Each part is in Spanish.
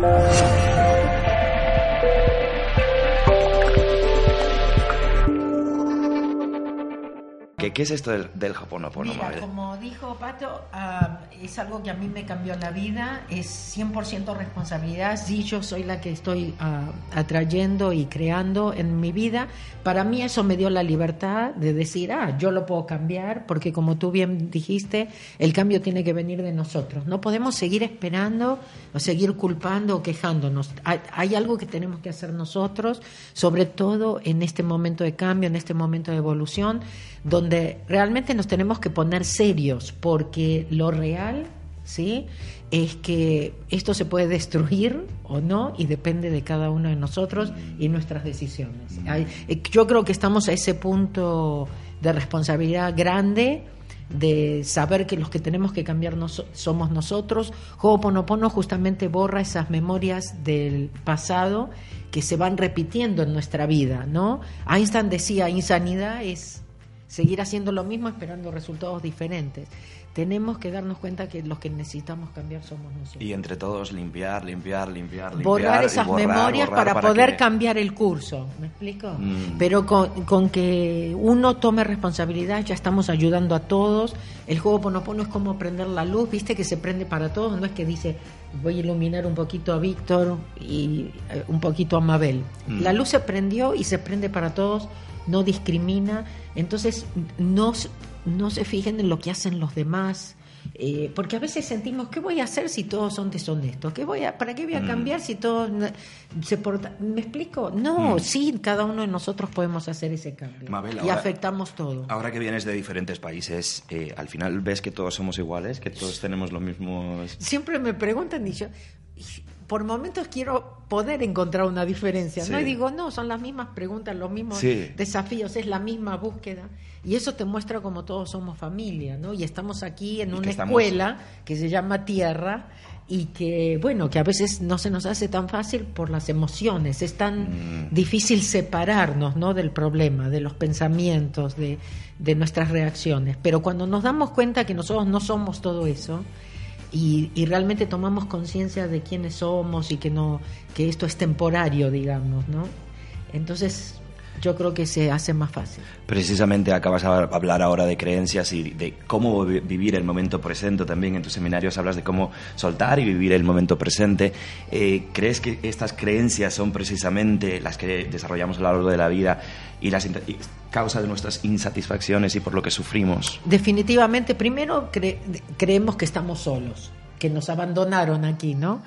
了。¿Qué, es esto del, del Hoponopono, Mira, como dijo Pato, ah, es algo que a mí me cambió la vida, es 100% responsabilidad, sí, yo soy la que estoy ah, atrayendo y creando en mi vida. Para mí eso me dio la libertad de decir, ah, yo lo puedo cambiar, porque como tú bien dijiste, el cambio tiene que venir de nosotros. No podemos seguir esperando o seguir culpando o quejándonos. Hay, hay algo que tenemos que hacer nosotros, sobre todo en este momento de cambio, en este momento de evolución donde realmente nos tenemos que poner serios, porque lo real, ¿sí? Es que esto se puede destruir o no y depende de cada uno de nosotros y nuestras decisiones. Eh, yo creo que estamos a ese punto de responsabilidad grande de saber que los que tenemos que cambiar somos nosotros. Ho'oponopono justamente borra esas memorias del pasado que se van repitiendo en nuestra vida, ¿no? Einstein decía, insanidad es seguir haciendo lo mismo esperando resultados diferentes. Tenemos que darnos cuenta que los que necesitamos cambiar somos nosotros. Y entre todos limpiar, limpiar, limpiar, limpiar. Borrar esas memorias para, poder cambiar el curso, ¿me explico? Mm. Pero con, que uno tome responsabilidad ya estamos ayudando a todos. El juego Ponopono es como prender la luz, viste que se prende para todos, no es que dice voy a iluminar un poquito a Víctor y eh, un poquito a Mabel. Mm. La luz se prendió y se prende para todos no discrimina, entonces no, no se fijen en lo que hacen los demás. Eh, porque a veces sentimos, ¿qué voy a hacer si todos son deshonestos? ¿Qué voy a, ¿Para qué voy a mm. cambiar si todos se portan? ¿Me explico? No, mm. sí, cada uno de nosotros podemos hacer ese cambio. y afectamos todo. Ahora que vienes de diferentes países, eh, al final ves que todos somos iguales, que todos tenemos los mismos... Siempre me preguntan y yo, por momentos quiero poder encontrar una diferencia, ¿no? Y digo, no, son las mismas preguntas, los mismos desafíos, es la misma búsqueda. Y eso te muestra como todos somos familia, ¿no? Y estamos aquí en una escuela que se llama Tierra y que, bueno, que a veces no se nos hace tan fácil por las emociones, es tan mm. difícil separarnos, ¿no? Del problema, de los pensamientos, de, de nuestras reacciones. Pero cuando nos damos cuenta que nosotros no somos todo eso, y, realmente tomamos conciencia de quiénes somos y que no que esto es temporario digamos no entonces yo creo que se hace más fácil. Precisamente acabas de hablar ahora de creencias y de cómo vivir el momento presente. También en tus seminarios hablas de cómo soltar y vivir el momento presente. Eh, ¿Crees que estas creencias son precisamente las que desarrollamos a lo largo de la vida y las causa de nuestras insatisfacciones y por lo que sufrimos? Definitivamente, primero creemos que estamos solos, que nos abandonaron aquí, ¿no?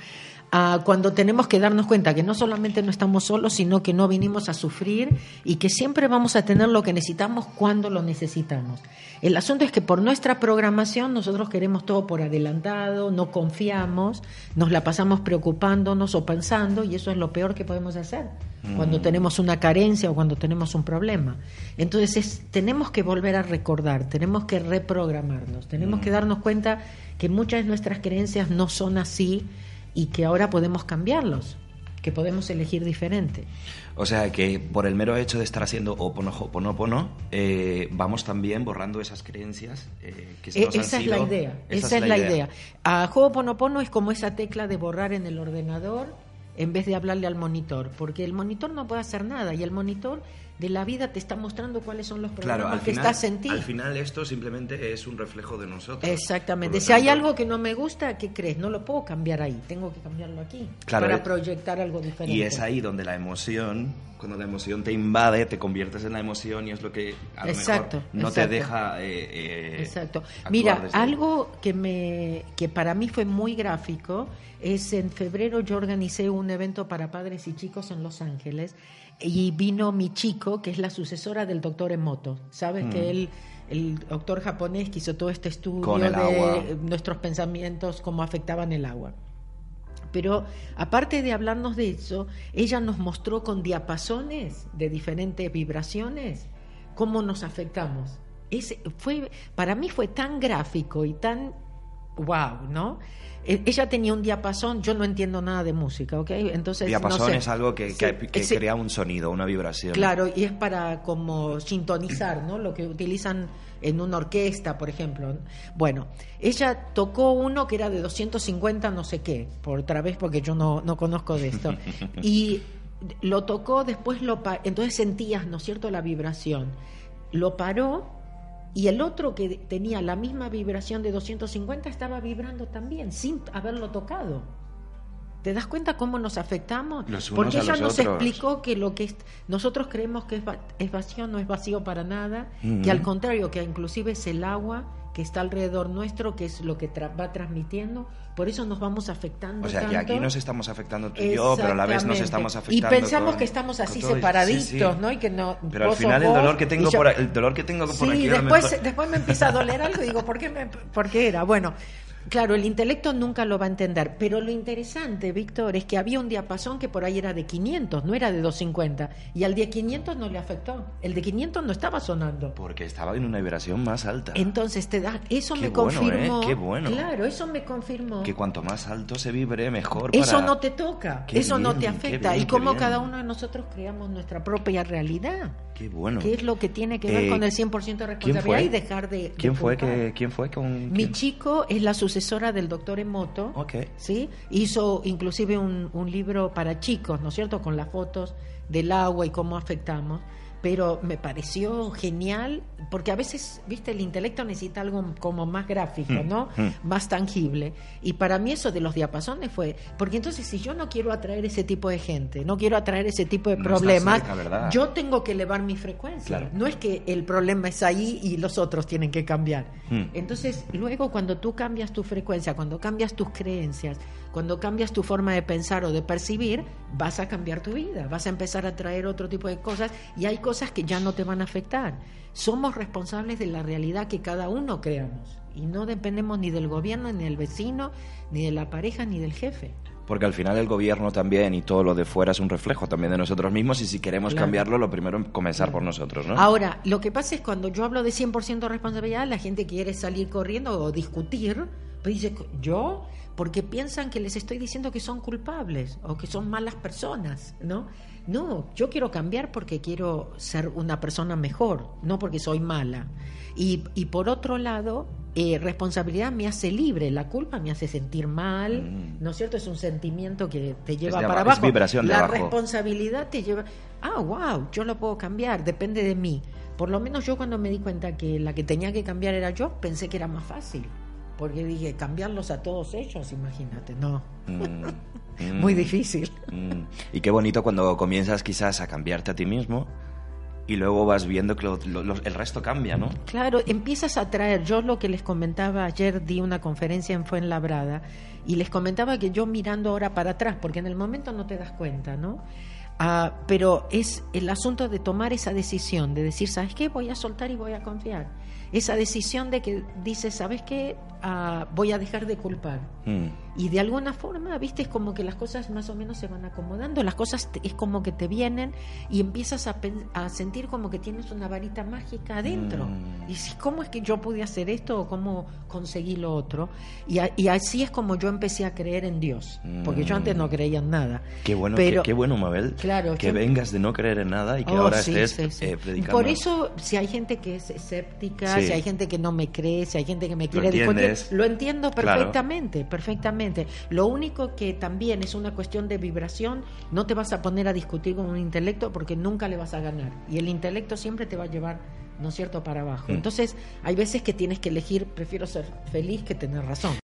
Cuando tenemos que darnos cuenta que no solamente no estamos solos, sino que no vinimos a sufrir y que siempre vamos a tener lo que necesitamos cuando lo necesitamos. El asunto es que por nuestra programación nosotros queremos todo por adelantado, no confiamos, nos la pasamos preocupándonos o pensando y eso es lo peor que podemos hacer cuando mm. tenemos una carencia o cuando tenemos un problema. Entonces tenemos que volver a recordar, tenemos que reprogramarnos, tenemos que mm. darnos cuenta que muchas de nuestras creencias no son así y que ahora podemos cambiarlos, que podemos elegir diferente. O sea que por el mero hecho de estar haciendo oponopono, eh, vamos también borrando esas creencias eh, que se e nos esa han es la idea, esa, es la idea. A Ho'oponopono es como esa tecla de borrar en el ordenador en vez de hablarle al monitor, porque el monitor no puede hacer nada y el monitor de la vida te está mostrando cuáles son los problemas que estás en ti. Al final esto simplemente es un reflejo de nosotros. Exactamente. Si hay algo que no me gusta, ¿qué crees? No lo puedo cambiar ahí, tengo que cambiarlo aquí para eh, proyectar algo diferente. Y es ahí donde la emoción, cuando la emoción te invade, te conviertes en la emoción y es lo que a lo exacto, mejor no te deja. Eh, eh, exacto. Mira, algo que me que para mí fue muy gráfico es en febrero yo organicé un evento para padres y chicos en Los Ángeles y vino mi chico, que es la sucesora del doctor Emoto. Sabes que mm. él, el doctor japonés que hizo todo este estudio de nuestros pensamientos, cómo afectaban el agua. Pero aparte de hablarnos de eso, ella nos mostró con diapasones de diferentes vibraciones cómo nos afectamos. Ese fue, para mí fue tan gráfico y tan wow, ¿no? E- Ella tenía un diapasón, yo no entiendo nada de música, ¿ok? Entonces, Diapasón no sé. es algo que, que- Sí, que ese- crea un sonido, una vibración. Claro, y es para como sintonizar, ¿no? Lo que utilizan en una orquesta, por ejemplo. Bueno, ella tocó uno que era de 250 no sé qué, por otra vez porque yo no, no conozco de esto. Y lo tocó, después lo pa- entonces sentías, ¿no es cierto?, la vibración. Lo paró y el otro que tenía la misma vibración de 250 estaba vibrando también, sin haberlo tocado. ¿Te das cuenta cómo nos afectamos? Porque ella nos otros. explicó que lo que es- nosotros creemos que es, va- es vacío no es vacío para nada, que al contrario, que inclusive es el agua que está alrededor nuestro, que es lo que tra- va transmitiendo, por eso nos vamos afectando O sea, que tanto. aquí nos estamos afectando tú y yo, pero a la vez nos estamos Y afectando. pensamos con- que estamos así separaditos, Sí, sí. ¿no? Y que no Pero al final el dolor que y tengo yo- por el dolor que tengo por Sí, aquí después, mejor- después me empieza a doler algo y digo, ¿por qué, me, ¿por qué era? Bueno, claro, el intelecto nunca lo va a entender, pero lo interesante, Víctor, es que había un diapasón que por ahí era de 500, no era de 250, y al de 500 no le afectó, el de 500 no estaba sonando. Porque estaba en una vibración más alta. Entonces te da, eso Qué me bueno, confirmó. ¿eh? Qué bueno. Claro, eso me confirmó. Que cuanto más alto se vibre, mejor Eso no te toca, Qué eso no te afecta. bien, y bien. cada uno de nosotros creamos nuestra propia realidad, Qué bueno. que es lo que tiene que ver Eh, con el 100% de ¿quién responsabilidad y dejar de. de ¿Quién fue que quién fue con Mi quién? chico es la sucesora del doctor Emoto. Ok. ¿sí? Hizo inclusive un, un libro para chicos, ¿no es cierto? Con las fotos del agua y cómo afectamos. Pero me pareció genial, porque a veces, viste, el intelecto necesita algo como más gráfico, Mm, ¿no? mm. Más tangible. Y para mí eso de los diapasones fue, porque entonces si yo no quiero atraer ese tipo de gente, no quiero atraer ese tipo de No problemas, yo tengo que elevar mi frecuencia. Claro. No es que el problema es ahí y los otros tienen que cambiar. Mm. Entonces, luego cuando tú cambias tu frecuencia, cuando cambias tus creencias, cuando cambias tu forma de pensar o de percibir, vas a cambiar tu vida, vas a empezar a traer otro tipo de cosas y hay cosas que ya no te van a afectar. Somos responsables de la realidad que cada uno creamos y no dependemos ni del gobierno, ni del vecino, ni de la pareja, ni del jefe. Porque al final el gobierno también y todo lo de fuera es un reflejo también de nosotros mismos y si queremos Claro. cambiarlo, lo primero es comenzar por nosotros, ¿no? Ahora, lo que pasa es cuando yo hablo de 100% responsabilidad, la gente quiere salir corriendo o discutir, pero dice, ¿yo? Porque piensan que les estoy diciendo que son culpables o que son malas personas, ¿no? No, yo quiero cambiar porque quiero ser una persona mejor, no porque soy mala. Y, y por otro lado, eh, responsabilidad me hace libre, la culpa me hace sentir mal, Mm. ¿no es cierto? Es un sentimiento que te lleva de para es abajo. vibración de la abajo. responsabilidad te lleva, ah, wow, yo lo puedo cambiar, depende de mí. Por lo menos yo cuando me di cuenta que la que tenía que cambiar era yo, pensé que era más fácil. Porque dije, cambiarlos a todos ellos, imagínate, no. Mm, mm, Muy difícil. mm. Y qué bonito cuando comienzas quizás a cambiarte a ti mismo y luego vas viendo que lo- lo- lo- el resto cambia, ¿no? Claro, empiezas a traer, yo lo que les comentaba ayer, di una conferencia en Fuenlabrada y les comentaba que yo mirando ahora para atrás, porque en el momento no te das cuenta, ¿no? Ah, pero es el asunto de tomar esa decisión, de decir, ¿sabes qué? Voy a soltar y voy a confiar. Esa decisión de que dices, ¿sabes qué? Ah, voy a dejar de culpar. Mm. Y de alguna forma, viste, es como que las cosas más o menos se van acomodando, las cosas te- es como que te vienen y empiezas a, a sentir como que tienes una varita mágica adentro. Mm. Y dices, ¿cómo es que yo pude hacer esto o cómo conseguí lo otro? Y, a- y así es como yo empecé a creer en Dios, porque yo antes no creía en nada. Qué bueno, Pero- qué, qué bueno, Mabel, Claro, que yo- vengas de no creer en nada y que Oh, ahora sí, estés sí, sí. eh, predicando. Por eso, si hay gente que es escéptica, si hay gente que no me cree, si hay gente que me Lo quiere discutir, entiendes. lo entiendo Claro. perfectamente, Lo único que también es una cuestión de vibración, no te vas a poner a discutir con un intelecto porque nunca le vas a ganar. Y el intelecto siempre te va a llevar, ¿no es cierto?, para abajo. Mm. Entonces, hay veces que tienes que elegir, prefiero ser feliz que tener razón.